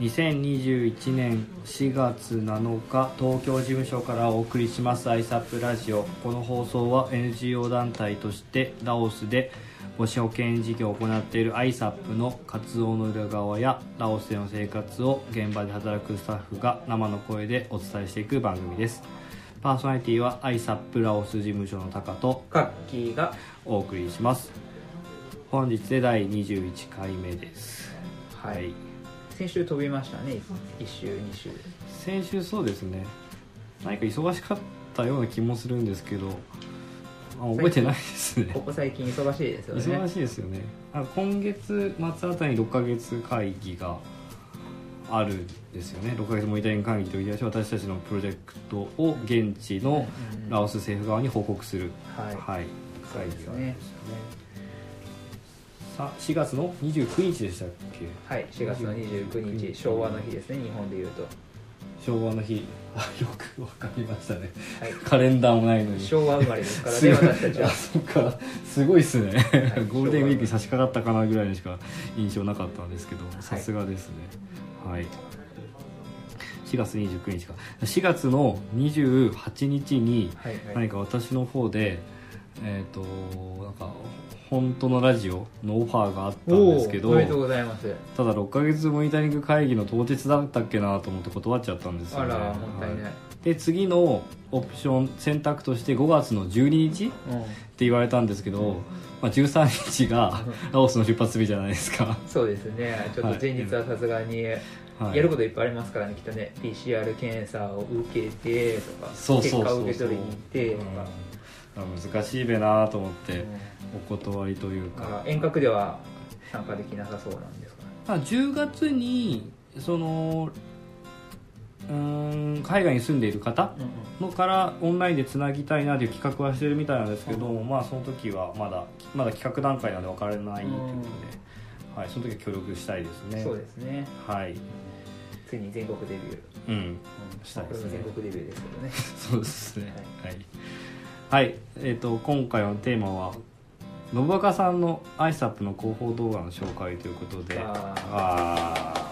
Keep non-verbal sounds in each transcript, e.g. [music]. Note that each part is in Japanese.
2021年4月7日東京事務所からお送りします。ISAP ラジオ。この放送は NGO 団体としてラオスで母子保健事業を行っている ISAP の活動の裏側やラオスでの生活を現場で働くスタッフが生の声でお伝えしていく番組です。パーソナリティは ISAP ラオス事務所のタカとカッキーがお送りします。本日で第21回目です。はい先週飛びましたね。1週2週先週そうですね。何か忙しかったような気もするんですけどあ覚えてないですね。ここ最近忙しいですよね。忙しいですよね。あ今月末あたりに6ヶ月会議があるんですよね。6ヶ月モニタリング会議といい私たちのプロジェクトを現地のラオス政府側に報告する、はい。はい、会議があるんですよねねさあ4月の29日でしたっけ？はい4月の29日昭和の日ですね日本でいうと。昭和の日。あよくわかりましたね。はい。カレンダーもないのに。昭和生まれですからね私たちは。あそっか。すごいっすね、いゴールデンウィークに差し掛かったかなぐらいにしか印象なかったんですけどさすがですね。はい。4月29日か。4月の28日にはいはい。何か私の方でえっ、となんか本当のラジオのオファーがあったんですけどおめでとうございます。ただ6ヶ月モニタリング会議の当日だったっけなと思って断っちゃったんですよね。あらもったいない、はで次のオプション選択として5月の12日ってうん。言われたんですけど、まあ、13日が [laughs] ラオスの出発日じゃないですか、そうですね。ちょっと前日はさすがにはい、やることいっぱいありますからねきっとね PCR 検査を受けてとかそうそうそうそう。結果を受け取りに行ってとか、うん難しいべなと思ってお断りというか、遠隔では参加できなさそうなんですかね。まあ、10月にそのうーん海外に住んでいる方のからオンラインでつなぎたいなという企画はしてるみたいなんですけど、まあその時はまだまだ企画段階なんで分からないということで、はい、その時は協力したいですね。そうですね。はい。ついに全国デビュー、うん。うん。したいですね。全国デビューですけどね。[laughs] そうですね。はい、はいえー、と今回のテーマは信若さんの ISAP の広報動画の紹介ということで。あ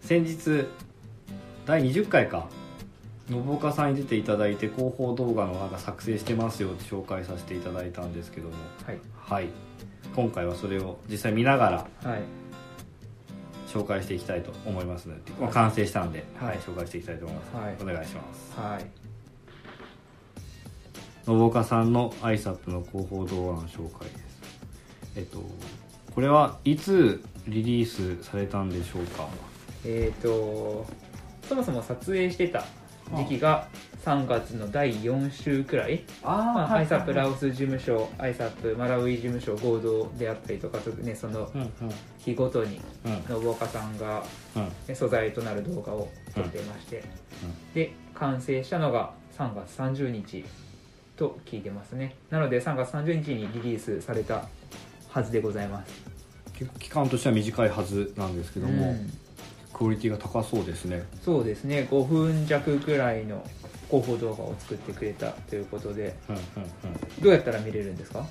先日第20回か信岡さんに出ていただいて広報動画のなんか作成してますよって紹介させていただいたんですけども。はい。はい。今回はそれを実際見ながらはい紹介していきたいと思いますので、まあ、完成したんで、はい。はい、紹介していきたいと思います、はい。お願いします。はい。信岡さんの ISAP の広報動画の紹介です。えっとこれはいつリリースされたんでしょうか？えっ、とそもそも撮影してた時期が3月の第4週くらい。まあ、アイサップラオス事務所アイサップマラウイ事務所合同であったりとかねその日ごとにうん。信岡さんがうん。ね素材となる動画を撮っていまして、で完成したのが3月30日と聞いてますね。なので3月30日にリリースされたはずでございます。結構期間としては短いはずなんですけども、うん。クオリティが高そうですね。そうですね。5分弱くらいの広報動画を作ってくれたということでうんうんどうやったら見れるんですか？うん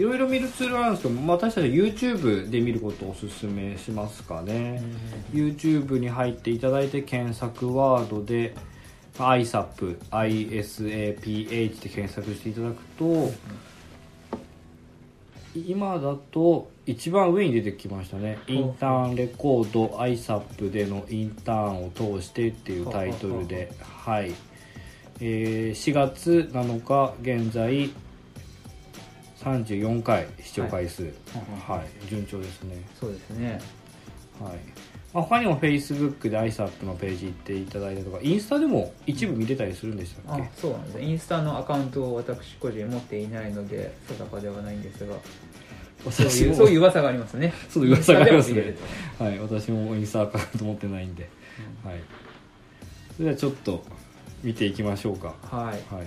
いろいろ見るツールあるんですけどまあ私たちは YouTube で見ることをおすすめしますかね、YouTube に入っていただいて検索ワードで ISAP ISAPH って検索していただくと今だと一番上に出てきましたね。インターンレコード ISAP でのインターンを通してっていうタイトルではい、えー4月7日現在34回視聴回数。はい、順調ですね。そうですね。はい。まあ、他にも Facebook で ISAP のページ行っていただいたりとかインスタでも一部見れたりするんでしたっあけそうなんです。ねインスタのアカウントを私個人持っていないので定かではないんですが。そういうそういう噂がありますね。[laughs] そういう噂がありますね。はい、私もインスタアカウント持ってないんで、はい。それではちょっと見ていきましょうか。はい。はい。え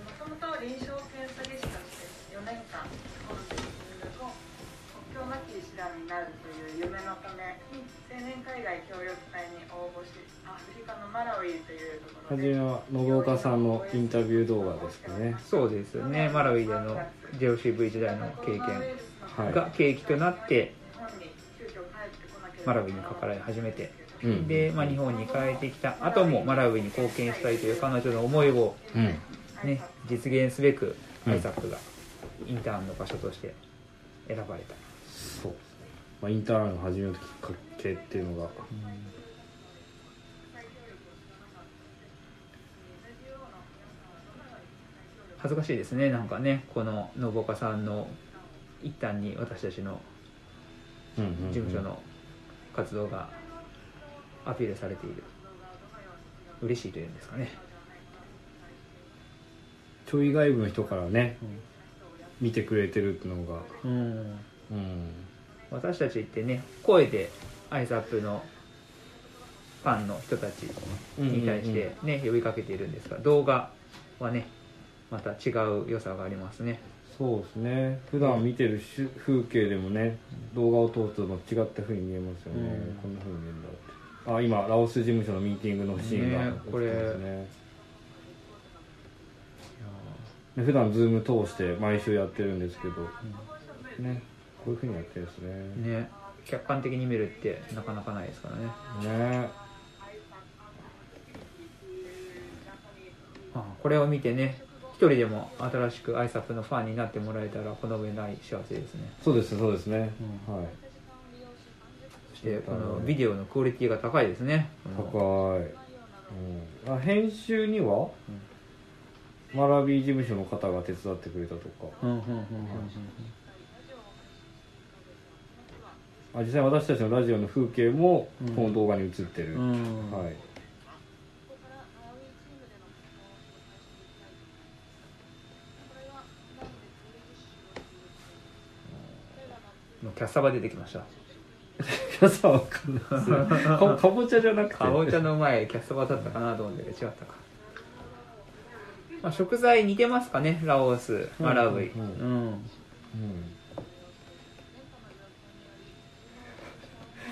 ーもともと臨床検査技師として4年間本日後国境なき医師団になるという夢のため青年海外協力隊に応募しアフリカのマラウイというところはじめは信岡さんのインタビュー動画ですかね。そうですよね。マラウイでの JOCV 時代の経験はい。が契機となって日本に急遽帰ってこなければマラウイに関わり始めて、うんで、まあ、日本に帰ってきた。後もマラウイに貢献したいという彼女の思いを、うん。ね、実現すべくうん。アイサップがインターンの場所として選ばれた、そう、まあ、インターンを始めるきっかけっていうのが。恥ずかしいですね。なんかねこの信岡さんの一端に私たちの事務所の活動がアピールされている。嬉しいというんですかね、ちょい外部の人からね見てくれてるっていうのが。うん、うん。私たちってね声でアイサップのファンの人たちに対してね、呼びかけているんですが動画はねまた違う良さがありますね。そうですね。普段見てるしゅ風景でもね動画を通すと違った風に見えますよね、うん。こんな風に見えるんだってあ今ラオス事務所のミーティングのシーンがねこれ。ねね普段ズーム通して毎週やってるんですけど、ね。こういう風にやってるんですね。ね。客観的に見るってなかなかないですからね。ね。あこれを見てね一人でも新しくアイサップのファンになってもらえたらこの上ない幸せですね。そうですそうですね、うはい。そしてこのビデオのクオリティが高いですね。高い、うん、あ編集には、マラビー事務所の方が手伝ってくれたとか。うんうんうんうん。あ実際私たちのラジオの風景もうん。この動画に映ってる、うん。うんはいキャッサバ出てきました皆さんわか。んないかかぼちゃじゃなくて。かぼちゃの前キャッサバだったかなと思うんだけど違ったか、まあ、食材似てますかねラオスマラウイ。うんうん。うん。うん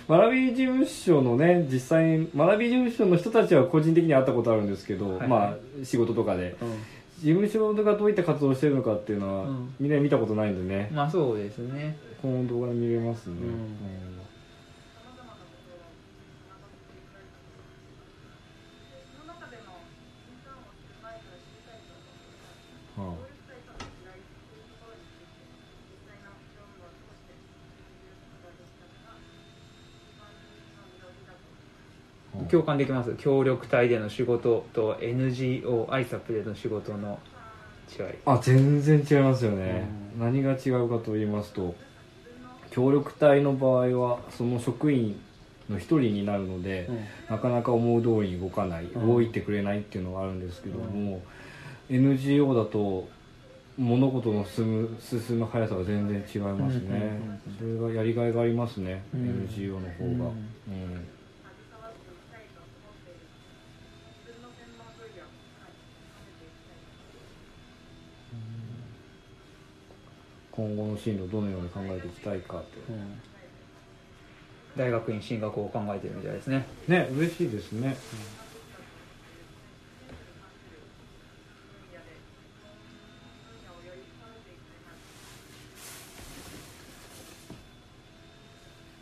マラビー事務所のね実際にマラビー事務所の人たちは個人的に会ったことあるんですけど、はいまあ仕事とかで。事務所がどういった活動をしてるのかっていうのは、うん。みんな見たことないんでね、まあそうですね。この動画で見れますね、うんその中でのインターンをする前から知りたいと思うんはっていた協力隊との違いっていうところについて実際の業務を通して知ることができたのが一番の魅力だと思いますあ共感できます。協力隊での仕事と NGO アイサップでの仕事の違い。あ全然違いますよね、何が違うかと言いますと協力隊の場合はその職員の一人になるので、なかなか思う通りに動かない、うん。動いてくれないっていうのがあるんですけども、NGO だと物事の進む進む速さが全然違いますね、それがやりがいがありますね、うん。NGO の方が、うんうん自分の専門分野をはい深めていきたい今後の進路をどのように考えていきたいかって、大学院進学を考えてるみたいですね。ね嬉しいですね、分野をより深めていきたいな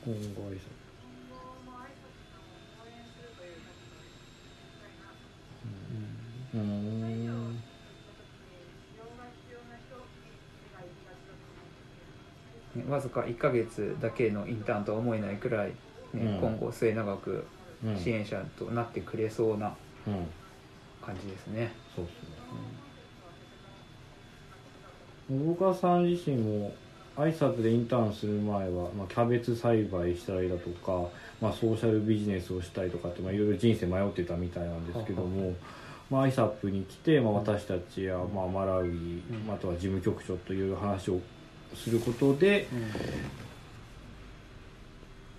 今後挨拶今後も挨拶さん。うん使用が必要な人に手が行きがちだと思うんですけれどもねわずか1ヶ月だけのインターンとは思えないくらい、ねうん。今後末永くうん。支援者となってくれそうなうん。感じですね、そうですね。大川さん自身も挨拶でインターンする前は、まあ、キャベツ栽培したりだとか、まあ、ソーシャルビジネスをしたりとかって、まあ、いろいろ人生迷ってたみたいなんですけども、まあ、アイサップに来て、まあ、私たちや、まあ、マラウイ、あとは事務局長という話をすることで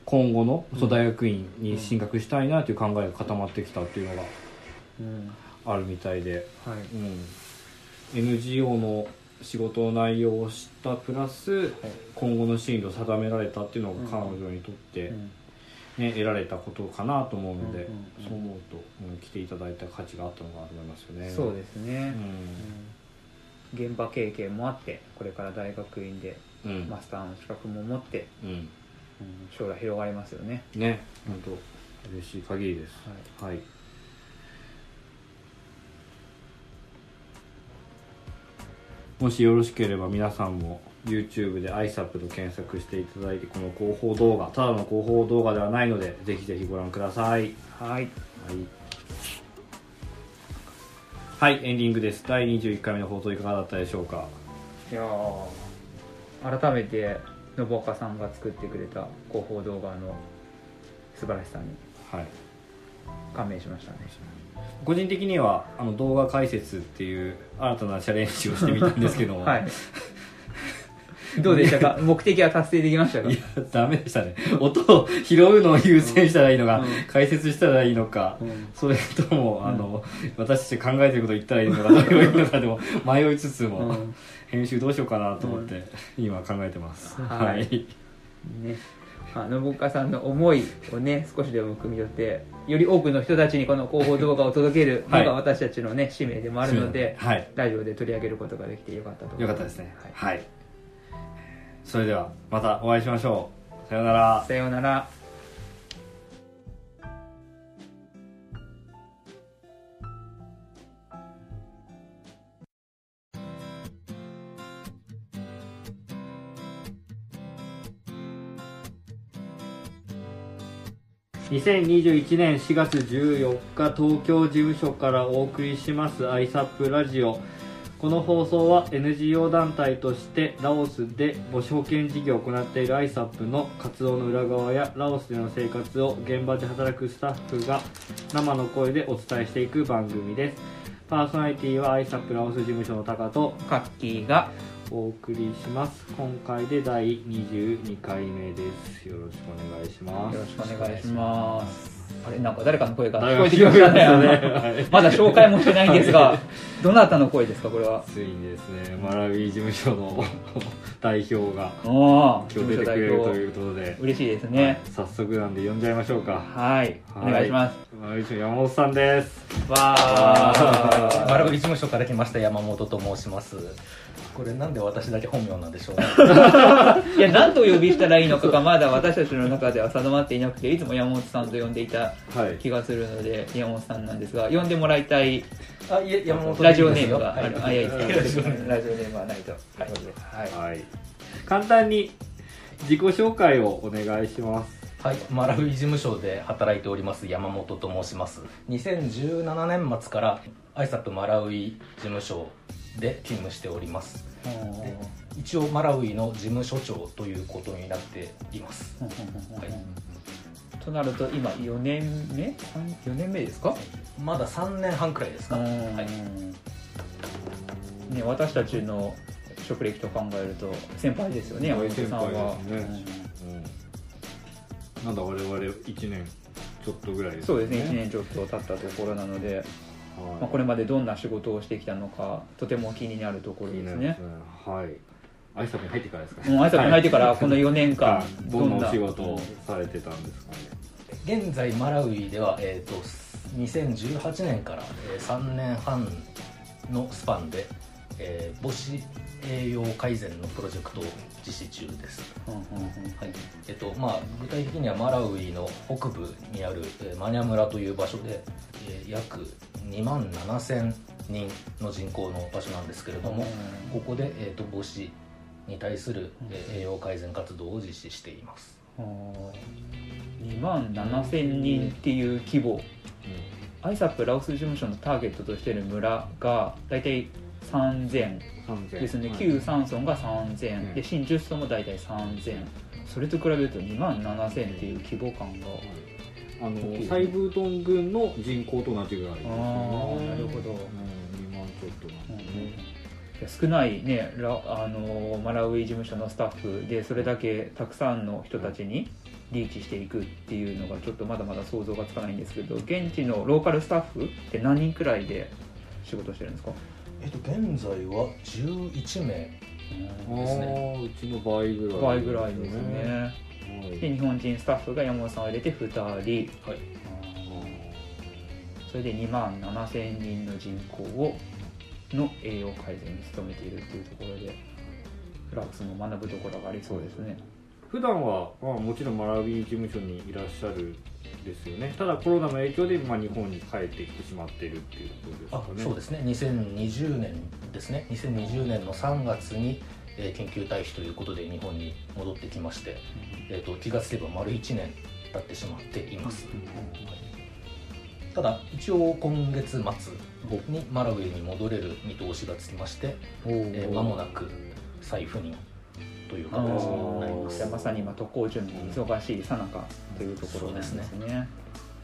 今後のそう大学院に進学したいなという考えが固まってきたっていうのがうん。あるみたいで。はい。うん、NGO の仕事の内容を知ったプラス今後の進路を定められたっていうのが彼女にとって、うん。ね、得られたことかなと思うので、そう思うと、うん、来ていただいた価値があったのかなと思いますよね。そうですね、ううん現場経験もあってこれから大学院でマスターの資格も持って、うん、うん将来広がりますよね。ね、本当嬉しい限りです。はい。もしよろしければ皆さんも YouTube で ISAP と検索していただいてこの広報動画ただの広報動画ではないのでぜひぜひご覧ください。はい。はい、はい、エンディングです。第21回目の放送いかがだったでしょうか？いやー改めて信岡さんが作ってくれた広報動画の素晴らしさにはい。感銘しましたね。個人的にはあの動画解説っていう新たなチャレンジをしてみたんですけども、[laughs] はいどうでしたか？[laughs] 目的は達成できましたか？いやダメでしたね。音を拾うのを優先したらいいのか、うん。解説したらいいのか、うん。それともあの、私たち考えてること言ったらいいのかどういいのかでも迷いつつも、うん。編集どうしようかなと思って、今考えてます。はい。ね。あ信岡さんの思いをね少しでも汲み取ってより多くの人たちにこの広報動画を届けるのはい。が私たちのね使命でもあるので、はい。ラジオで取り上げることができてよかったと思います。よかったですね。はい。はい、それではまたお会いしましょう。さようなら。さようなら。2021年4月14日東京事務所からお送りします ISAP ラジオこの放送は NGO 団体としてラオスで母子保健事業を行っている ISAP の活動の裏側やラオスでの生活を現場で働くスタッフが生の声でお伝えしていく番組です。パーソナリティは ISAP ラオス事務所のタカとカッキーがお送りします。今回で第22回目です。よろしくお願いします。よろしくお願いしますあれなんか誰かの声が聞こえてきましたね。ね。はい。まだ紹介もしてないんですがどなたの声ですかこれは？ついにですねマラウィ事務所の代表が今日出てくれるということで、嬉しいですね。早速なんで呼んじゃいましょうか。はい、はい。お願いします。マラウィ事務所山本さんです。わー。マラウイ事務所から来ました山本と申しますこれなんで私だけ本名なんでしょうね。[laughs] いや何とお呼びしたらいいのかがまだ私たちの中では定まっていなくていつも山本さんと呼んでいたはい。気がするので山本さんなんですが呼んでもらいたいあいえ山本ラジオネームがある、はい。あいやいやはい。ラジオネームはないと。はい、はい。はい。簡単に自己紹介をお願いします。はい、マラウイ事務所で働いております山本と申します。2017年末からアイサップマラウイ事務所で勤務しております。で一応マラウイの事務所長ということになっています、はい、となると今4年目？4年目ですか？まだ3年半くらいですか、はい、ね、私たちの職歴と考えると先輩ですよね山本さんは、先輩ですね。うん。なんだ我々1年ちょっとぐらいですそうですね1年ちょっと経ったところなので、はい。まあ、これまでどんな仕事をしてきたのかとても気になるところですね。はい。挨拶に入ってからですかもう挨拶に入ってからこの4年間 [laughs] はいどんな？お仕事をされてたんですかね。現在マラウイでは、えー、と2018年から、えー3年半のスパンで、えー母子栄養改善のプロジェクトを実施中です、うんうんうん。はい。えっとまあ、具体的にはマラウイの北部にある、えーマニャ村という場所で、えー約2万7000人の人口の場所なんですけれども、ここで、えー、と母子に対する、えー栄養改善活動を実施しています。2万7000人っていう規模。アイサップラオス事務所のターゲットとしている村が大体3000 3000ですね、はい。旧山村が3000、うん。で新10村も大体3000それと比べると2万7000っていう規模感があのサイブートン郡の人口と同じぐらいですよね。なるほど。うん、2万ちょっとなんですね、いや少ないねラあのマラウイ事務所のスタッフでそれだけたくさんの人たちにリーチしていくっていうのがちょっとまだまだ想像がつかないんですけど現地のローカルスタッフって何人くらいで仕事してるんですか？えっと現在は11名。あですね。ーうちの倍ぐらい倍ぐらいですね。で日本人スタッフが山本さんを入れて2人はい。それで2万7000人の人口をの栄養改善に努めているっていうところでフランスも学ぶところがありそうですね普段は、まあ、もちろんマラウィ事務所にいらっしゃるですよね。ただコロナの影響で、まあ、日本に帰ってきてしまっているっていうところですかね。あそうですね。2020年ですね。2020年の3月に、えー研究退避ということで日本に戻ってきまして、えー、と気がつけば丸1年経ってしまっています、ただ一応今月末にマラウイに戻れる見通しがつきましてえー間もなく再赴任という形になります。じゃあまさに今渡航準備忙しいさなかというところですね。そうね。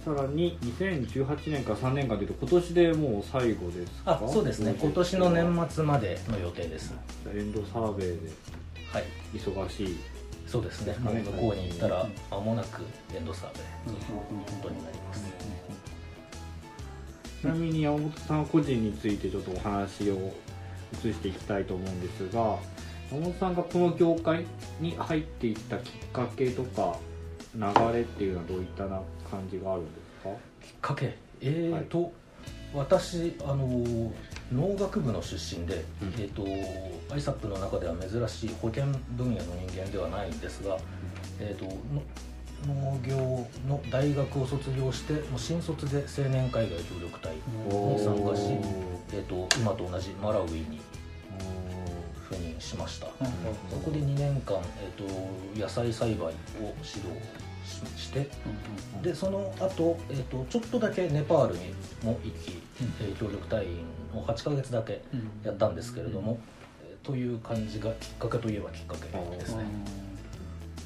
さらに2018年から3年間でいうと今年でもう最後ですか？あそうですね。今年の年末までの予定です。エンドサーベイではい。忙しいそうですね。向こうに行ったら間もなくエンドサーベイということになります。ちなみに山本さん個人についてちょっとお話を移していきたいと思うんですが山本さんがこの業界に入っていったきっかけとか流れっていうのはどういったな感じがあるんですか？きっかけ？えーと、私あの農学部の出身で、うん。えー、と ISAP の中では珍しい保健分野の人間ではないんですが、えー、との農業の大学を卒業してもう新卒で青年海外協力隊に参加し、えー、と今と同じマラウイにしました、そこで2年間、えー、と野菜栽培を指導ししてでその後、えー、とちょっとだけネパールにも行き、えー協力隊員を8ヶ月だけやったんですけれども、えーという感じがきっかけといえばきっかけですね、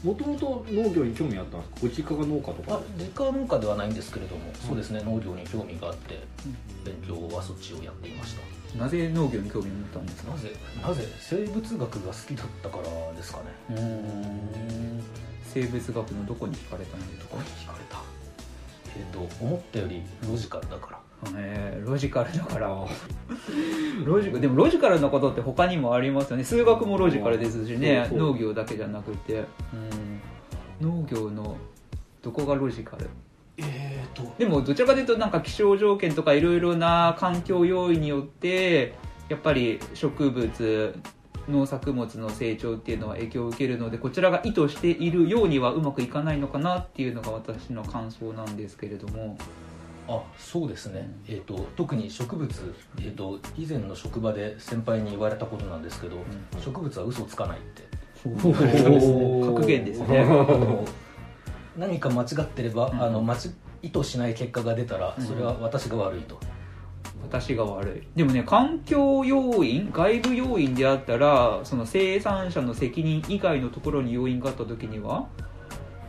もともと農業に興味あったんですか？ご実家が農家とか？あ実家は農家ではないんですけれども、そうですね農業に興味があって勉強はそっちをやっていましたなぜ農業に興味を持ったんですか？なぜなぜ生物学が好きだったからですかね。うーん。生物学のどこに惹かれたんですか？聞かれた？えっ、と思ったよりロジカルだから。えーロジカルだから。[laughs] ロジカでもロジカルなことって他にもありますよね。数学もロジカルですしね。農業だけじゃなくて。うん。農業のどこがロジカル？えっ、と。でもどちらかというとなんか気象条件とかいろいろな環境要因によってやっぱり植物農作物の成長っていうのは影響を受けるのでこちらが意図しているようにはうまくいかないのかなっていうのが私の感想なんですけれども。あそうですね、えー、と特に植物、えー、と以前の職場で先輩に言われたことなんですけど、植物は嘘つかないって。格言ですね [laughs] 何か間違ってれば、うん。あの間違意図しない結果が出たらそれは私が悪いと、私が悪い。でもね環境要因外部要因であったらその生産者の責任以外のところに要因があった時には、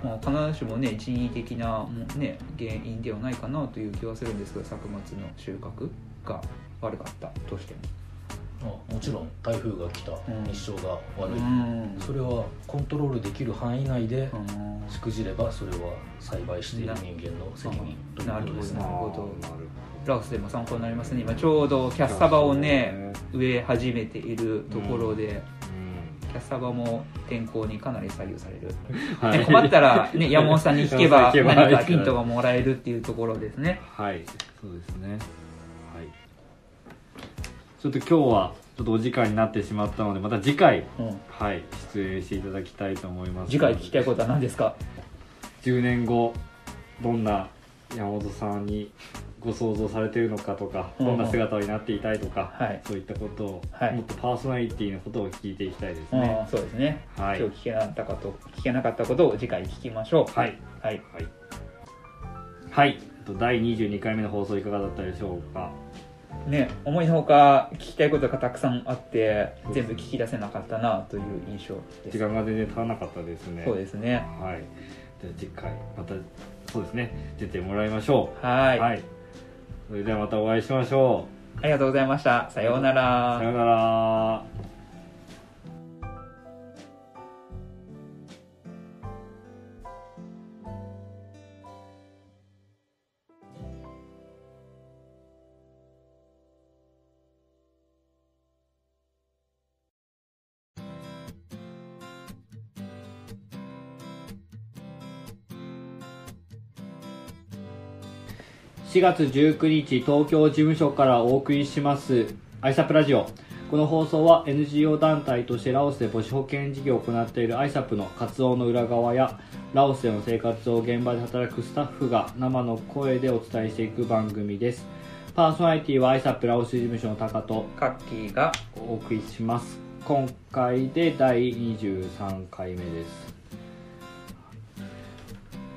まあ、必ずしもね人為的な、ね、原因ではないかなという気はするんですけど作物の収穫が悪かったとしてまあもちろん台風が来た、ん。日照が悪い、もそれはコントロールできる範囲内でうん。しくじればそれは栽培している人間の責任ということですね。なるほど。ラオスでも参考になりますね。今ちょうどキャッサバをね植え始めているところで、キャッサバも天候にかなり左右される。ほ [laughs] どね困ったら、[laughs] ね、山本さんに聞けば何かヒントがもらえるっていうところですね。はい。そうですね。はいちょっと今日はちょっとお時間になってしまったのでまた次回うん。はい出演していただきたいと思います。次回聞きたいことは何ですか？10年後どんな山本さんにご想像されているのかとか、うんうん。どんな姿になっていたいとか、はい。そういったことを、はい。もっとパーソナリティのことを聞いていきたいですうんね、そうですね、はい。今日聞けなかったこと聞けなかったことを次回聞きましょう。はい。はい。はい、はい、えっと第22回目の放送いかがだったでしょうか？ね思いのほか聞きたいことがたくさんあって全部聞き出せなかったなという印象です。時間が全然足らなかったですね。そうですね。はい。じゃあ次回またそうですね。出てもらいましょう。はい。はい。それではまたお会いしましょありがとうございました。さようなうら。さようなら4月19日東京事務所からお送りしますアイサップラジオ。この放送は NGO 団体としてラオスで母子保健事業を行っているアイサップの活動の裏側やラオスでの生活を現場で働くスタッフが生の声でお伝えしていく番組です。パーソナリティはアイサップラオス事務所のタカとカッキーがお送りします。今回で第23回目です。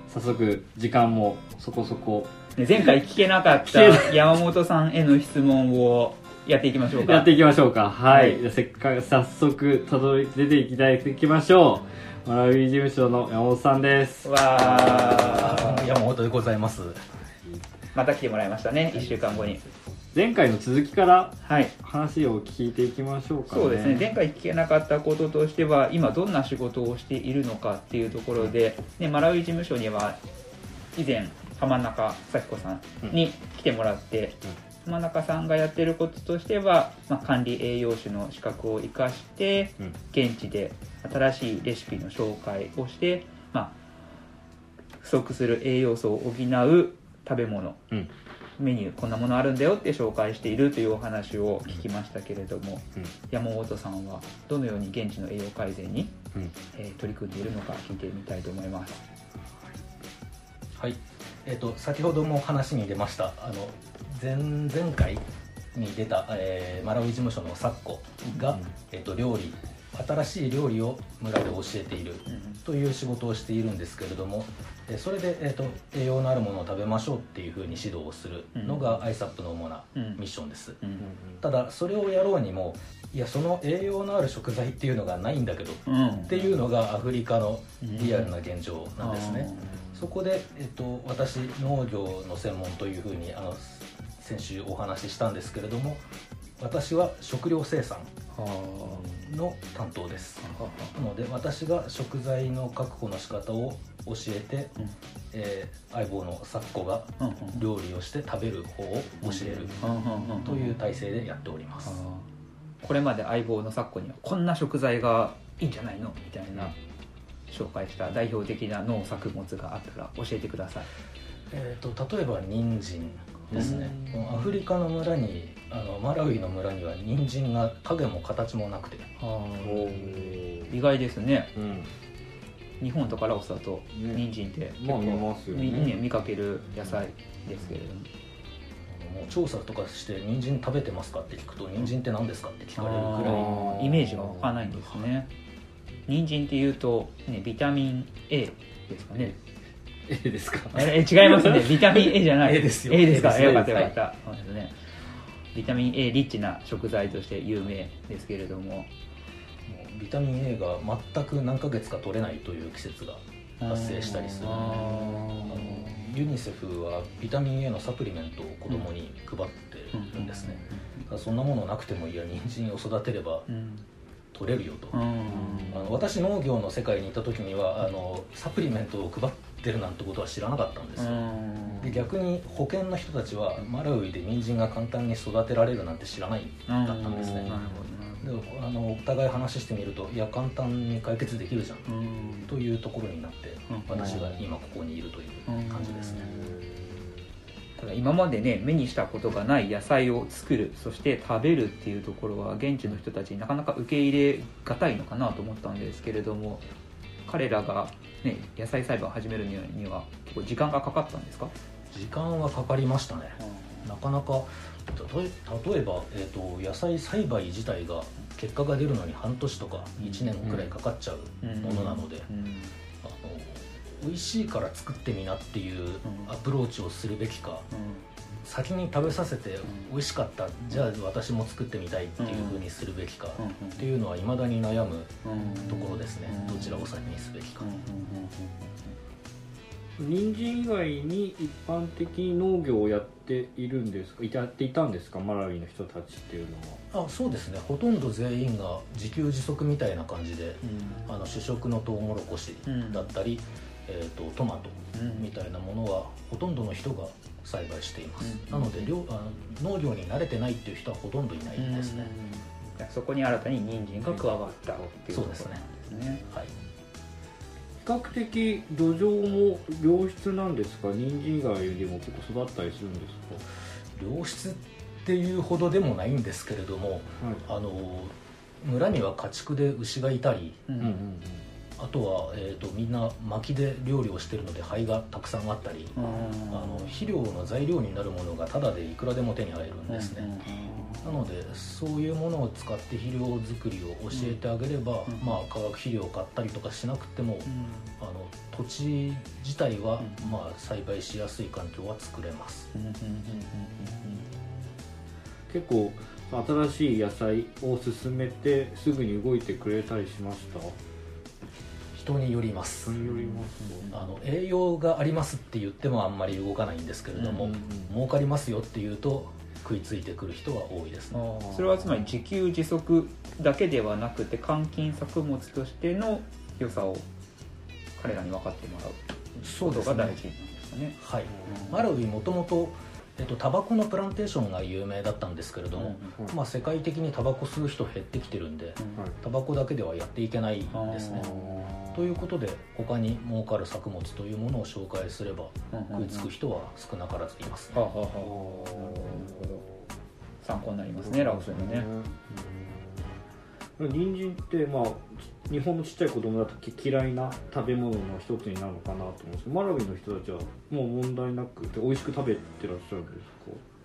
早速時間もそこそこね前回聞けなかった山本さんへの質問をやっていきましょうか。やっていきましょうか。はい、はい。じゃあせっかく早速たどり出ていただいていきましょう。マラウィ事務所の山本さんです。わー。山本でございます。また来てもらいましたね。1週間後に。前回の続きからはい。話を聞いていきましょうかね。そうですね。前回聞けなかったこととしては今どんな仕事をしているのかっていうところで、ね、マラウイ事務所には以前浜中咲子さんに来てもらって、浜中さんがやってることとしては、まあ、管理栄養士の資格を生かしてうん。現地で新しいレシピの紹介をして、まあ、不足する栄養素を補う食べ物うん。メニューこんなものあるんだよって紹介しているというお話を聞きましたけれども、うん。山本さんはどのように現地の栄養改善に、うん。えー取り組んでいるのか聞いてみたいと思います。はいえっ、と先ほども話に出ましたあの前前回に出た、えーマラウイ事務所のサッコが、うん。えっと料理新しい料理を村で教えているという仕事をしているんですけれどもえーそれで、えー、と栄養のあるものを食べましょうっていうふうに指導をするのが ISAP の主なうん。ミッションです、うん。ただそれをやろうにもいやその栄養のある食材っていうのがないんだけどっうん。ていうのがアフリカのリアルな現状なんですね、そこで、えっと、私農業の専門というふうにあの先週お話ししたんですけれども私は食料生産はの担当です。なので私が食材の確保の仕方を教えて、うん。えー相棒の咲子が料理をして食べる方を教えるうんという体制でやっております、これまで相棒の昨今にはこんな食材がいいんじゃないの？みたいな紹介した代表的な農作物があったら教えてください。えー、と例えば人参ですね。アフリカの村にあのマラウイの村には人参が影も形もなくて。意外ですね。うん。日本とかラオスだとね。人参って結構まあ見ますよね。み見かける野菜ですけれども。もう調査とかして人参食べてますかって聞くと人参って何ですかって聞かれるくらいイメージが湧かないんですね人参っていうと、ね、ビタミン A ですかね。ええですか？ええ違いますね。[laughs] ビタミン A じゃない。A ですよ。A ですか？A よかったよかった、そうですね。ビタミン A リッチな食材として有名ですけれども。ビタミン A が全く何ヶ月か取れないという季節が発生したりする。のユニセフはビタミン A のサプリメントを子供に配ってるんですね、ただそんなものなくてもいや人参を育てればうん取れるよと、うん。あの私農業の世界にいた時にはあのサプリメントを配ってるなんてことは知らなかったんですよ、うん。で逆に保健の人たちはマラウイで人参が簡単に育てられるなんて知らないだったんですね。なるほどなであのお互い話してみるといや簡単に解決できるじゃんうん。というところになってうん。私が今ここにいるという感じですねただ今までね目にしたことがない野菜を作るそして食べるっていうところは現地の人たちになかなか受け入れがたいのかなと思ったんですけれども彼らが、ね、野菜栽培を始めるには結構時間がかかったんですか？時間はかかりましたね。なかなか例えば、えー、と野菜栽培自体が結果が出るのに半年とか1年くらいかかっちゃうものなので、うん。あの美味しいから作ってみなっていうアプローチをするべきか、先に食べさせて美味しかった、じゃあ私も作ってみたいっていうふうにするべきか、うんっていうのはいまだに悩むうん。ところですね、どちらを先にすべきか、人参以外に一般的に農業をやっているんですか？やっていたんですか？マラウイの人たちっていうのは。あそうですね。ほとんど全員が自給自足みたいな感じでうん。あの主食のトウモロコシだったり、えー、とトマトうん。みたいなものはほとんどの人が栽培しています、うん。なので料あ農業に慣れてないっていう人はほとんどいないですね、うん。そこに新たに人参が加わったっていうところなんですね。はい。較的土壌も良質なんですか？人参以外でも結構育ったりするんです良質っていうほどでもないんですけれどもかあの村には家畜で牛がいたりうんうんうんあとは、えー、とみんな薪で料理をしてるので灰がたくさんあったりうん。あの肥料の材料になるものがタダでいくらでも手に入るんですね、なのでそういうものを使って肥料作りを教えてあげれば、うんまあ、化学肥料を買ったりとかしなくても、うん。あの土地自体は、うんまあ、栽培しやすい環境は作れます。うんうんうん結構新しい野菜を進めてすぐに動いてくれたりしました？人によります。あの栄養がありますって言ってもあんまり動かないんですけれども、うんうんうん。儲かりますよって言うと食いついてくる人は多いですね。それはつまり自給自足だけではなくて換金作物としての良さを彼らに分かってもらうことが大事なんですかね。はい。うん。マラウイもともとえっとタバコのプランテーションが有名だったんですけれども、うんまあ、世界的にタバコ吸う人減ってきてるんではいタバコだけではやっていけないんですね。あということで他に儲かる作物というものを紹介すればうんうんうん。食いつく人は少なからずいますね。はあはあはあ。なるほど。参考になりますねラオスのね。うん。人参ってまあ日本のちっちゃい子供だと嫌いな食べ物の一つになるのかなと思うんですけどマラウイの人たちはもう問題なくて美味しく食べてらっしゃるんです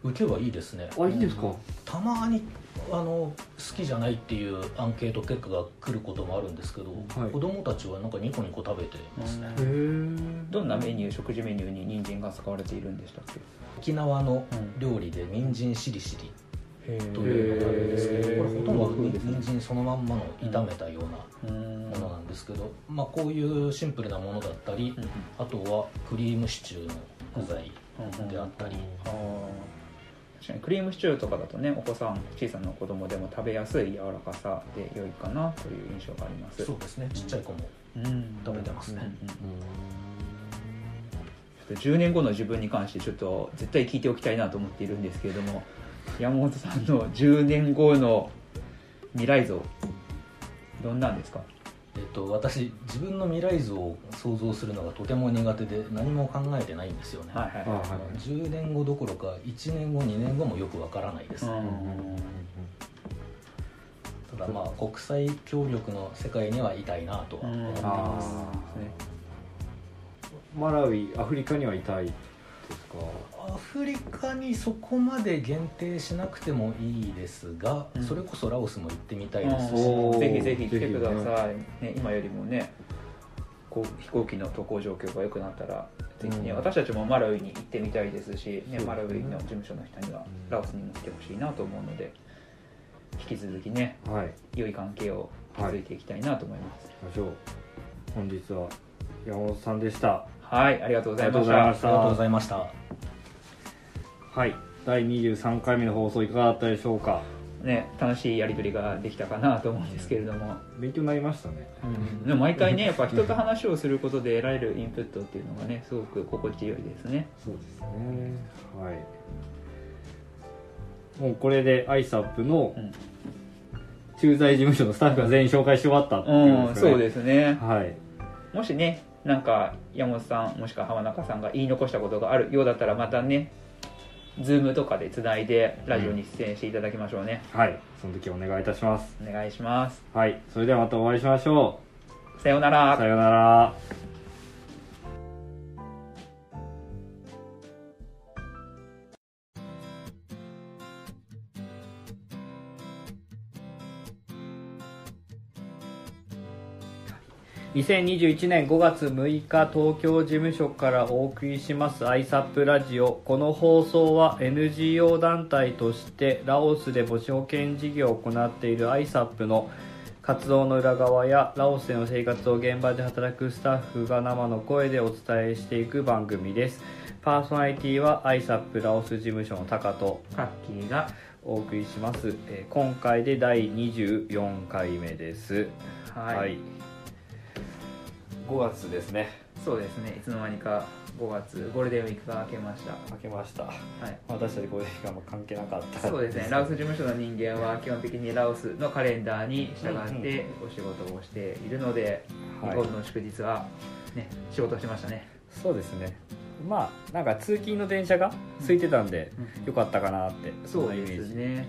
受けはいいですねかあいいですか、たまにあの好きじゃないっていうアンケート結果が来ることもあるんですけど、はい子供たちはなんかニコニコ食べてますね、へえどんなメニュー食事メニューに人参が使われているんでしたっけ？沖縄のうん。料理で人参しりしり。とというのがあるんですけどこれほとんど人参そのまんまの炒めたようなうん。ものなんですけど、まあ、こういうシンプルなものだったり、うんあとはクリームシチューの具材うんであったり、確かにクリームシチューとかだとねお子さん小さな子供でも食べやすい柔らかさで良いかなという印象があります。そうですね。ちっちゃい子もうん。食べてますね、うんうんちょっと10年後の自分に関してちょっと絶対聞いておきたいなと思っているんですけれども山本さんの10年後の未来像どんなんですか？えっと、私自分の未来像を想像するのがとても苦手で何も考えてないんですよね、はいはいあはい10年後どころか1年後2年後もよくわからないです、うんただまあ国際協力の世界にはいたいなとは思っています、ね。マラウイアフリカにはいたいアフリカにそこまで限定しなくてもいいですが、うん。それこそラオスも行ってみたいですし、ぜひぜひ来てくだぜさい、ね、今よりもねこう飛行機の渡航状況が良くなったらぜひね、うん。私たちもマラウイに行ってみたいですし、ねそうですね。マラウイの事務所の人にはうんラオスにも来てほしいなと思うので引き続きねはい。良い関係を築いていきたいなと思います。行きましょう。本日は山本さんでしたはい、ありがとうございました。ありがとうございました。はい第23回目の放送いかがだったでしょうか？ね、楽しいやり取りができたかなと思うんですけれども、勉強になりましたね。でも毎回ねやっぱ人と話をすることで [laughs] 得られるインプットっていうのがねすごく心地よいですね。そうですね。はい。もうこれで ISAP のうん。駐在事務所のスタッフが全員紹介し終わったっていうん、ことですね。そうですね。はい。もしねなんか山本さんもしくは浜中さんが言い残したことがあるようだったらまたねズームとかでつないでラジオに出演していただきましょうね、はいその時お願いいたします。お願いします。はいそれではまたお会いしましょさようなら。うさようなら2021年5月6日東京事務所からお送りします ISAP ラジオ。この放送は NGO 団体としてラオスで母子保健事業を行っている ISAP の活動の裏側やラオスでの生活を現場で働くスタッフが生の声でお伝えしていく番組です。パーソナリティは ISAP ラオス事務所のタカとカッキーが。お送りします、えー今回で第24回目です。はい、5月ですね。そうですね。いつの間にか5月ゴールデンウィークが明けました。明けました。はい。私たちこれが関係なかったそうですね。ラオス事務所の人間は基本的にラオスのカレンダーに従ってお仕事をしているので、はい。日本の祝日はね仕事をしてましたね。そうですね。まあなんか通勤の電車が空いてたんで、よかったかなってそうでんなイメージすね、ですね。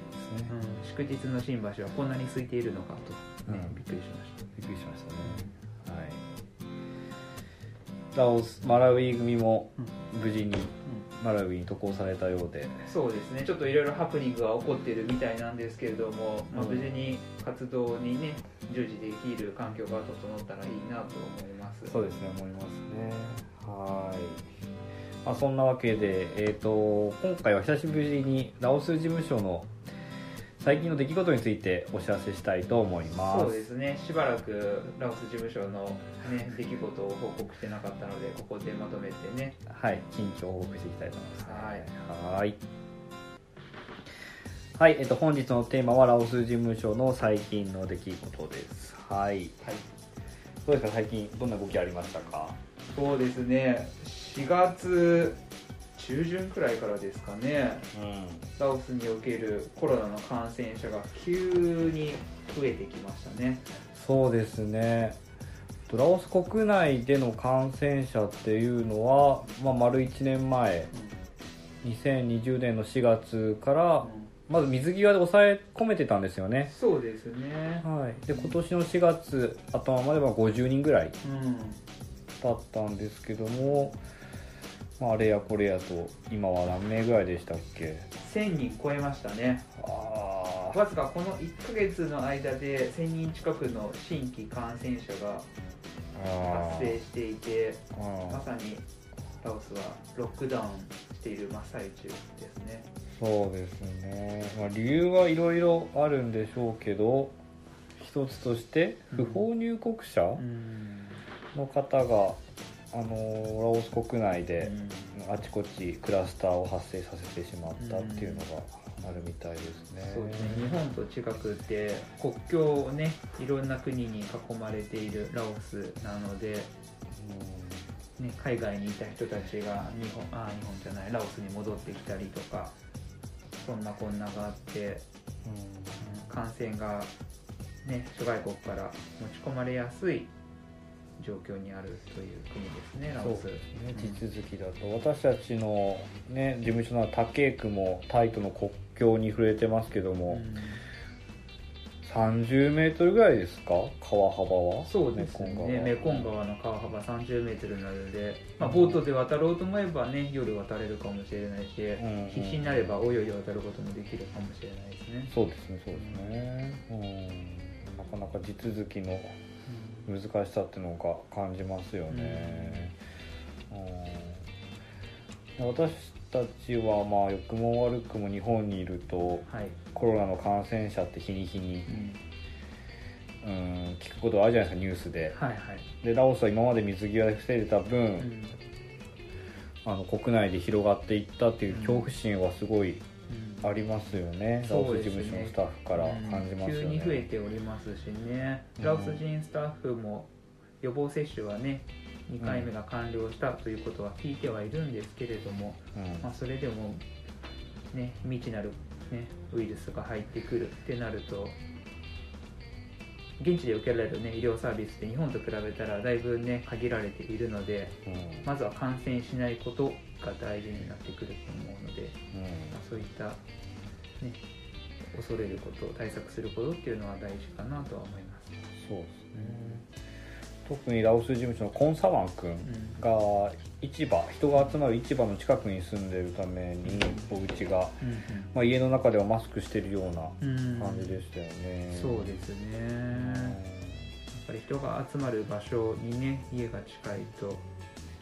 うん、祝日の新橋はこんなに空いているのかと、ねうん。びっくりしました。びっくりしましたね。はいラオスマラウイ組も無事にマラウイに渡航されたようで。そうですね。ちょっといろいろハプニングが起こっているみたいなんですけれども、まあ、うん。無事に活動にね従事できる環境が整ったらいいなと思います。そうですね思いますね。はい、まあ、そんなわけで、えー、と今回は久しぶりにラオス事務所の最近の出来事についてお知らせしたいと思います。そうですね。しばらくラオス事務所の、ね、出来事を報告してなかったのでここでまとめてね。はい近況を報告していきたいと思いますはい。はい。はい、えっと、本日のテーマはラオス事務所の最近の出来事です。はい。はい。どうですか？最近どんな動きありましたか？そうですね。4月中旬くらいからですかね。うん。ラオスにおけるコロナの感染者が急に増えてきましたね。そうですね。ラオス国内での感染者っていうのは、まあ、丸1年前2020年の4月からまず水際で抑え込めてたんですよね。そうですね。はい。で今年の4月頭までは50人ぐらいうん。だったんですけども、まあ、あれやこれやと今は何名ぐらいでしたっけ？1000人超えましたね。ああわずかこの1ヶ月の間で1000人近くの新規感染者が発生していてまさにラオスはロックダウンしている真っ最中ですね。そうですね、まあ、理由はいろいろあるんでしょうけど一つとして不法入国者うん。の方が、あのラオス国内であちこちクラスターを発生させてしまったっていうのがあるみたいですね。そうですね。日本と違くて国境をねいろんな国に囲まれているラオスなので、ね、海外にいた人たちが日本あ日本じゃないラオスに戻ってきたりとかそんなこんながあって、感染が、ね、諸外国から持ち込まれやすい状況にあるという国ですねラオス。ね地続きだと。私たちの、ね、事務所の竹区もタイとの国境に触れてますけども、うん。30メートルぐらいですか？川幅は？そうですね。メコン川の川幅30メートルなので、まあ、ボートで渡ろうと思えばね夜渡れるかもしれないし、ん。必死になれば泳いで渡ることもできるかもしれないですね、そうですねそうですね、うん、なかなか地続きの難しさっていうのが感じますよね、うん、私たちはまあ良くも悪くも日本にいるとはい、コロナの感染者って日に日にうんうん聞くことがあるじゃないですかニュースで。はいはい、でラオスは今まで水際で防いでた分、うん。あの国内で広がっていったっていう恐怖心はすごいうんありますよね、ラオス事務所のスタッフから感じますよね、急に増えておりますしね。うん。ラオス人スタッフも予防接種はね2回目が完了したということは聞いてはいるんですけれども、うん。まあ、それでも、ね、未知なる、ね、ウイルスが入ってくるってなると現地で受けられる、ね、医療サービスって日本と比べたらだいぶ、ね、限られているのでうん。まずは感染しないことが大事になってくると思うので、うん。まあ、そういった、ね、恐れること対策することっていうのは大事かなとは思います。そうですね。特にラオス事務所のコンサワン君うん。が市場人が集まる市場の近くに住んでるためにお家が、まあ、家の中ではマスクしてるようなうん。感じでしたよね、そうですね、うん。やっぱり人が集まる場所にね家が近いと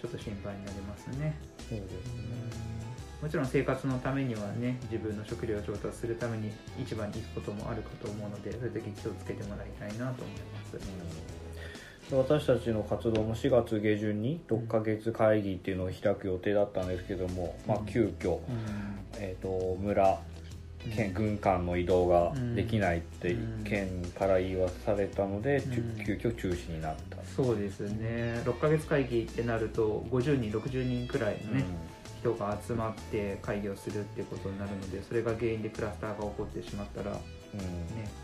ちょっと心配になりますね。そうですね。もちろん生活のためにはね自分の食料を調達するために市場に行くこともあるかと思うのでそういう時気をつけてもらいたいなと思います、で私たちの活動も4月下旬に6ヶ月会議っていうのを開く予定だったんですけども、まあ、急遽、えー、と村県軍間の移動ができないってうん。県から言わされたので、うん。急遽中止になった、そうですね。6ヶ月会議ってなると50人60人くらいのね、人が集まって会議をするっていうことになるのでそれが原因でクラスターが起こってしまったら、ね、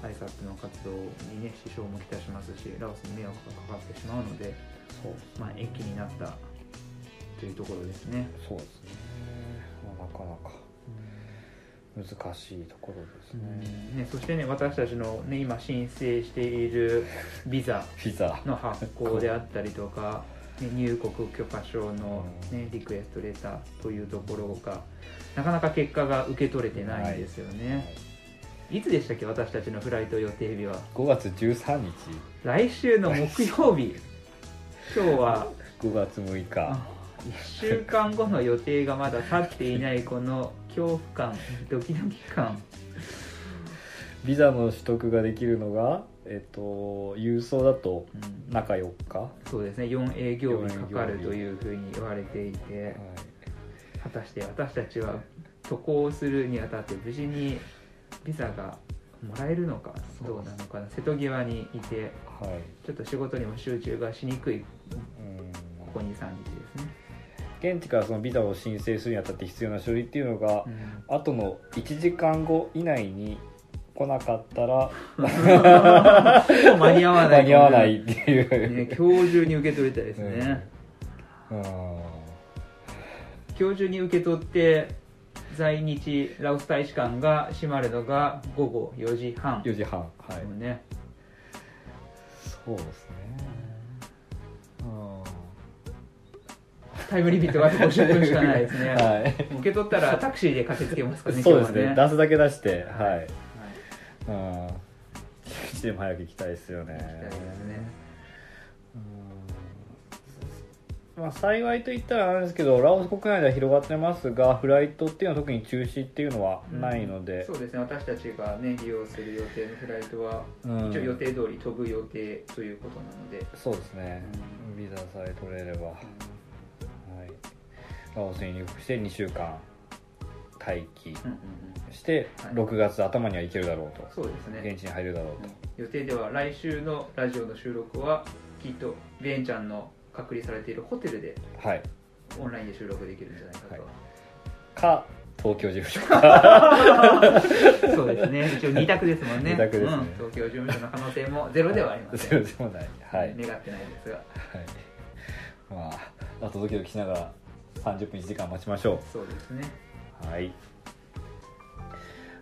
うん ISAP の活動にね支障もきたしますしラオスに迷惑がかかってしまうので、そうまあ、延期になったというところですね。そうですね、まあ、なかなか難しいところですね、ね、そしてね私たちの、ね、今申請しているビザ。の発行であったりとか、ね、入国許可証の、うん。ね、リクエストレターというところがなかなか結果が受け取れてないんですよね、い、つでしたっけ？私たちのフライト予定日は。5月13日。来週の木曜日。今日は。[laughs] 5月6日。1週間後の予定がまだ立っていないこの恐怖感ドキドキ感。ビザの取得ができるのがえっと郵送だとうん。中4日、はそうですね。4営業日かかるというふうに言われていて。い。果たして私たちは渡航するにあたって無事にビザがもらえるのかどうなのかな瀬戸際にいてはい。ちょっと仕事にも集中がしにくいうん。ここ23日現地からそのビザを申請するにあたって必要な書類っていうのが、うん。後の1時間後以内に来なかったら間に合わない。間に合わないっていう、ね、今日中に受け取りたいですね、うん。今日中に受け取って在日ラオス大使館が閉まるのが午後4時半。4時半はい、そうですねタイムリミットがあと50分しかないですね、はい。受け取ったらタクシーで駆けつけますからねそうですね。今日は出すだけ出してはい。はい。うん。でも早く行きたいですよね。ね。うん。まあ、幸いといったらなんですけどラオス国内では広がってますがフライトっていうのは特に中止っていうのはないので、そうですね。私たちがね利用する予定のフライトは、うん。一応予定通り飛ぶ予定ということなので、そうですね、ビザさえ取れれば、はい、ラオスに入国して2週間待機うんうんうん。してはい。6月頭には行けるだろうと、そうですね。現地に入れるだろうと、予定では来週のラジオの収録はきっとベンちゃんの隔離されているホテルではい。オンラインで収録できるんじゃないかと、はい。か東京事務所。か [laughs] そうですね。一応2択ですもんね。二択ですね。うん、東京事務所の可能性もゼロではありません、ゼロでもない。はい、願ってないですが。はい、まああとドキドキしながら30分1時間待ちましょそうですね。うはい。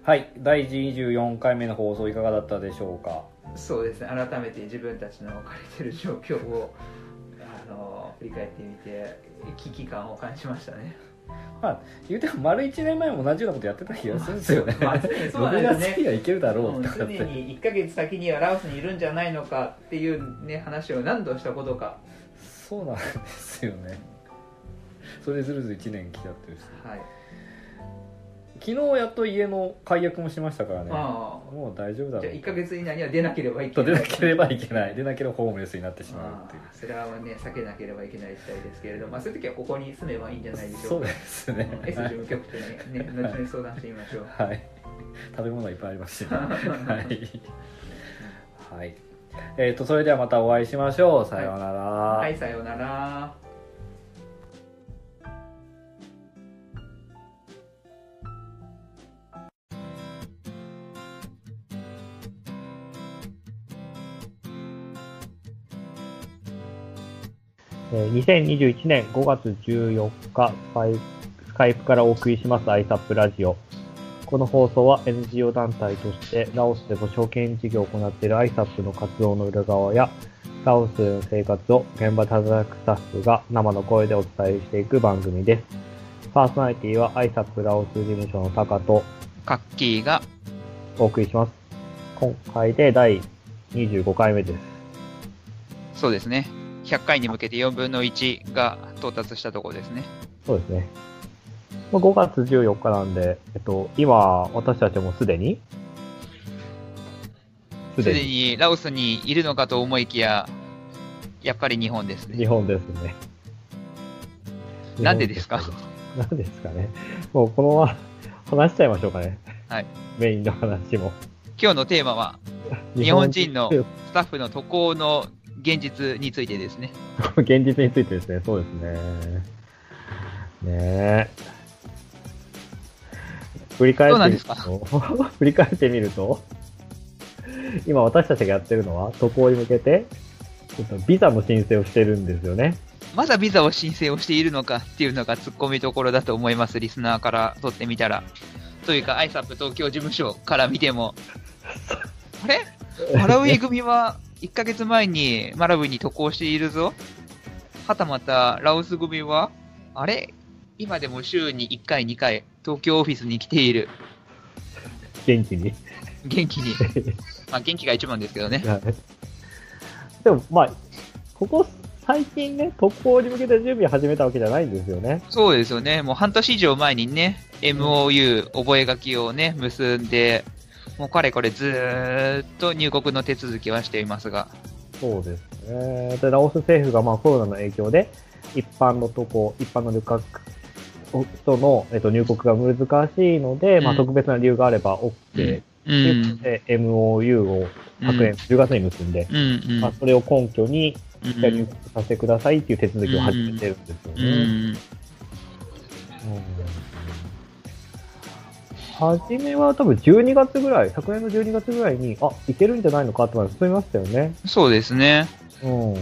はい第24回目の放送いかがだったでしょうか？そうですね。改めて自分たちの置かれてる状況を [laughs] あの振り返ってみて危機感を感じましたね。まあ言うても丸1年前も同じようなことやってた気がするんですよね、まあ常にそうなん6ですね。いけるだろもううとかって常に1ヶ月先にはラオスにいるんじゃないのかって。いうね話を何度したことかそうなんですよねそれでずるずる1年来ちゃってるしはい。昨日やっと家の解約もしましたからね。あもう大丈夫だじゃあ1ヶ月以内には出なければいけとない。出なければいけない。出なければホームレスになってしまうあっていう。あそれはね避けなければいけない事態ですけれども、まあ、そういう時はここに住めばいいんじゃないでしょそううかですね。S 事務局長にね後々相談してみましょう。はい。食べ物はいっぱいありますし、ね、はい、はい、えっ、とそれではまたお会いしましょう。さようなら、はいさようなら2021年5月14日、スカイプからお送りします ISAP ラジオ。この放送は NGO 団体としてラオスでご証券事業を行っている ISAP の活動の裏側や、ラオスでの生活を現場で働くスタッフが生の声でお伝えしていく番組です。パーソナリティは ISAP ラオス事務所のタカとカッキーがお送りします。今回で第25回目です。そうですね100回に向けて4分の1が到達したところですねそうですね。まあ5月14日なんで、えっと、今、私たちもすでにすでにラオスにいるのかと思いきややっぱり日本ですね日本ですね。なんでですか？なんですかね。もうこのまま話しちゃいましょうかね。はいメインの話も。今日のテーマは、[laughs] 日本人のスタッフの渡航の現実についてですね。[laughs] 現実についてですね、そうですね。ねえ。振り返ってみると、[laughs] 振り返ってみると、今私たちがやってるのは、渡航に向けて、ちょっとビザの申請をしてるんですよね。まだビザを申請をしているのかっていうのが突っ込みどころだと思います、リスナーから取ってみたら。というか、アイサップ東京事務所から見ても、[laughs] あれ？マラウイ組は1ヶ月前にマラウイに渡航しているぞ。はたまた、ラオス組は、あれ？今でも週に1回、2回、東京オフィスに来ている。元気に？元気に。[laughs] まあ、元気が一番ですけどね。はいでも、まあ、ここ最近ね、渡航に向けて準備始めたわけじゃないんですよね。そうですよね。もう半年以上前にね、MOU、覚書をね、結んで、もうかれこれずーっと入国の手続きはしていますが。そうですね。で、ラオス政府がまあコロナの影響で、一般の渡航、一般の旅客人の、えっと、入国が難しいので、まあうん特別な理由があれば OK うというん MOU を昨年10月に結んで、うんうん。まあ、それを根拠に、うん一回入国させてくださいっていう手続きを始めてるんですようね。ん。うん初めは多分12月ぐらい、昨年の12月ぐらいに、あ、いけるんじゃないのかってまで進みましたよね。そうですね。うん。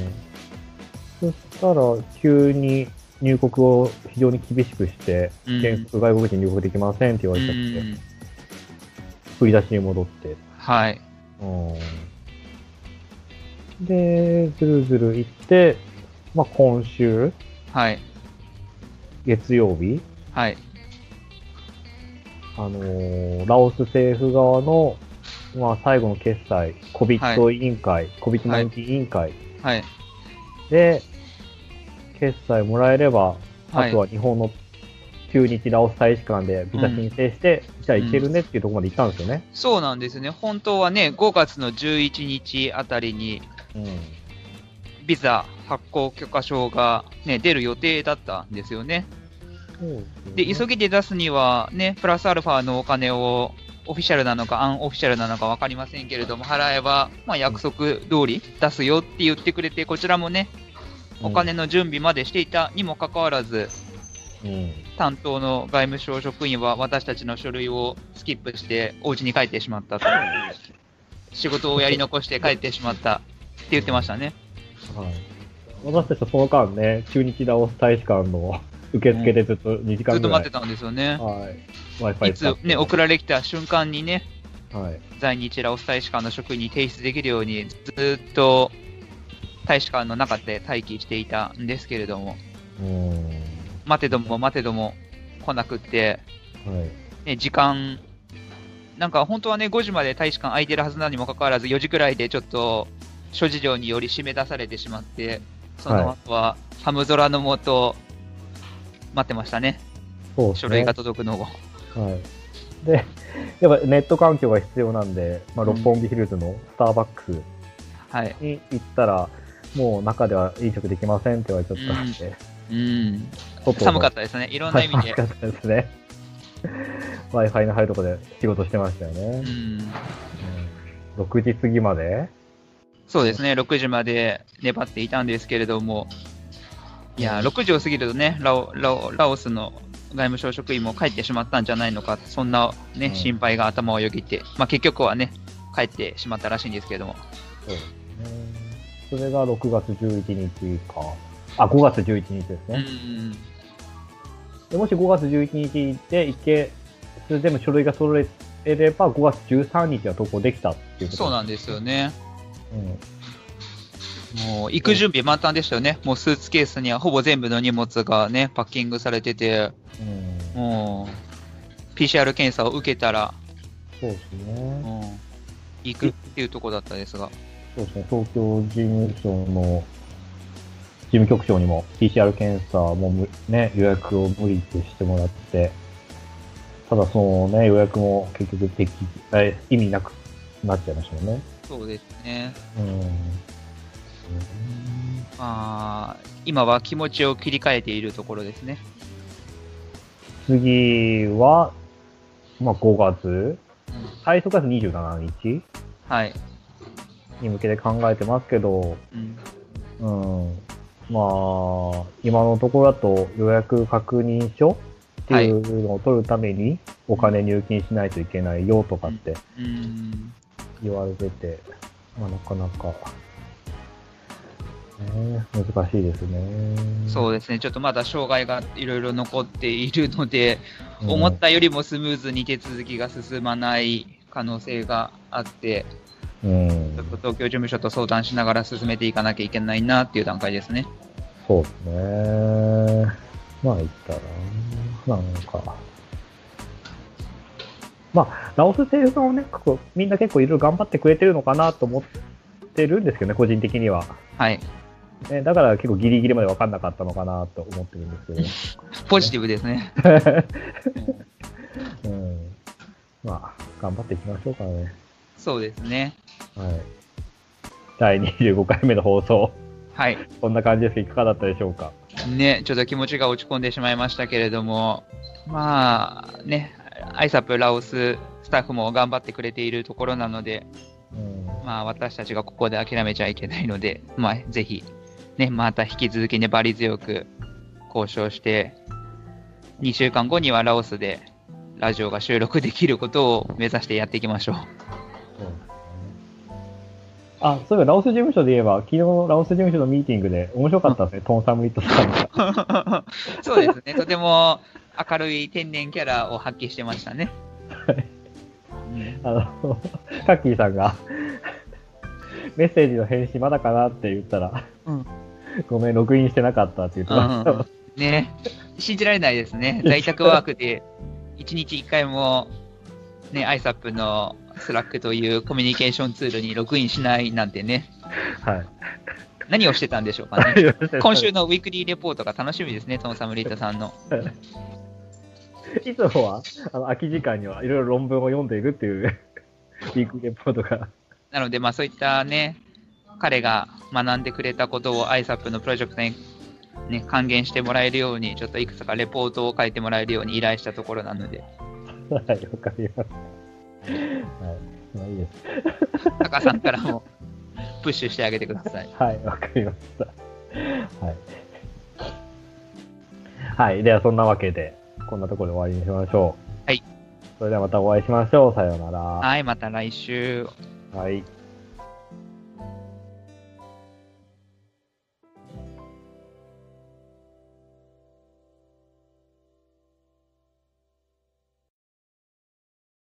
そしたら、急に入国を非常に厳しくして、うん原則外国人入国できませんって言わうれちゃって、ん。振り出しに戻って。はい。うん。で、ずるずる行って、まあ今週、はい。月曜日、はい。あのーラオス政府側の、まあ最後の決済、COVID 委員会、COVID-19 委員会はい。で、決済もらえれば、はいあとは日本の駐日ラオス大使館でビザ申請して、じゃあ行けるねっていうところまで行ったんですよね。そうなんですね。本当はね、5月の11日あたりに、うん。ビザ発行許可証が、ね、出る予定だったんですよね。で、急ぎで出すには、ね、プラスアルファのお金を、オフィシャルなのかアンオフィシャルなのか分かりませんけれども、払えば、まあ、約束通り出すよって言ってくれて、こちらもね、お金の準備までしていたにもかかわらず、うん。担当の外務省職員は私たちの書類をスキップして、お家に帰ってしまったと。[laughs] 仕事をやり残して帰ってしまったって言ってましたね。はい。私たちはその間ね、駐日ラオス大使館の受付でずっと2時間ぐらい。ずっと待ってたんですよね。はい。Wi-Fi いつね、送られてきた瞬間にね、はい。在日ラオス大使館の職員に提出できるように、ずっと大使館の中で待機していたんですけれども、うん。待てども待てども来なくって、はい。ね、時間、なんか本当はね、5時まで大使館空いてるはずなのにもかかわらず、4時くらいでちょっと諸事情により締め出されてしまって、その後は寒空のもと、待ってましたね、そうね。書類が届くのを。はい。で、やっぱネット環境が必要なんで、まあ、六本木ヒルズのスターバックスはい。に行ったら、もう中では飲食できませんって言われちゃったんで、うん。外の寒かったですね。いろんな意味で [laughs] 寒。かったですね。Wi-Fi の入るとこで仕事してましたよね。うん。うん6時過ぎまでそうですね、6時まで粘っていたんですけれども、いや、6時を過ぎるとね、ラオラオラオスの外務省職員も帰ってしまったんじゃないのか、そんな、ねうん心配が頭をよぎって、まあ、結局はね、帰ってしまったらしいんですけれども、そうですね。それが6月11日か。あ、5月11日ですうね。ん、でもし5月11日で行け、それでも書類が揃えれば5月13日は投稿できたっていうことそうなんですよね。うん。もう行く準備満タンでしたよね。もうスーツケースにはほぼ全部の荷物がね、パッキングされてて、うん。もう、PCR 検査を受けたら、そうですうね。ん、行くっていうところだったですが、そうですね。東京事務所の事務局長にも PCR 検査もむね、予約を無理でしてもらって、ただそのね、予約も結局でき、え意味なくなっちゃいましたもんね。そうですね。うん。まあ、今は気持ちを切り替えているところですね。次は、まあ5月最速が27日はい。に向けて考えてますけど、うん。うん。まあ、今のところだと予約確認書っていうのを取るためにお金入金しないといけないよとかってうん。言われてて、まあなかなか、ね、難しいですね。そうですね。ちょっとまだ障害がいろいろ残っているので、うん思ったよりもスムーズに手続きが進まない可能性があって、うんちょっと東京事務所と相談しながら進めていかなきゃいけないなっていう段階ですね。そうですね。まあ言ったら、なんか。まあ、ラオス政府側もね、こうみんな結構いろいろ頑張ってくれてるのかなと思ってるんですけどね、個人的には。はい。ね、だから結構ギリギリまで分かんなかったのかなと思ってるんですけポジティブですね。ど。[laughs] うん。まあ、頑張っていきましょうかね。そうですね。はい。第25回目の放送、はい。こんな感じですけど、いかがだったでしょうか？ね、ちょっと気持ちが落ち込んでしまいましたけれども、まあ、ね、アイサップラオススタッフも頑張ってくれているところなので、うん。まあ、私たちがここで諦めちゃいけないので、まあ、ぜひ、ね、また引き続き粘り強く交渉して、2週間後にはラオスでラジオが収録できることを目指してやっていきましょう。あ、そういえば、ラオス事務所で言えば、昨日のラオス事務所のミーティングで面白かったですね、トンサムリットさんが。[laughs] そうですね、とても明るい天然キャラを発揮してましたね。うん。あの、カッキーさんが、メッセージの返信まだかなって言ったら、うん [laughs] ごめん、ログインしてなかったって言ってました。うんね、信じられないですね。在宅ワークで1日1回も、ね、ISAP の Slack というコミュニケーションツールにログインしないなんてね、はい。何をしてたんでしょうかね。今週のウィークリーレポートが楽しみですね、トンサムリータさんの。いつもは、あの、空き時間にはいろいろ論文を読んでいるっていう、ウィークリーレポートが。なので、まあそういったね、彼が学んでくれたことを ISAP のプロジェクトに、ね、還元してもらえるように、ちょっといくつかレポートを書いてもらえるように依頼したところなので、はい、わかりました。はい。まあいいです。タカさんからもプッシュしてあげてください。はい、わかりました。はい。はい、ではそんなわけで、こんなところで終わりにしましょう。はい。それではまたお会いしましょう。さようなら。はい、また来週。はい。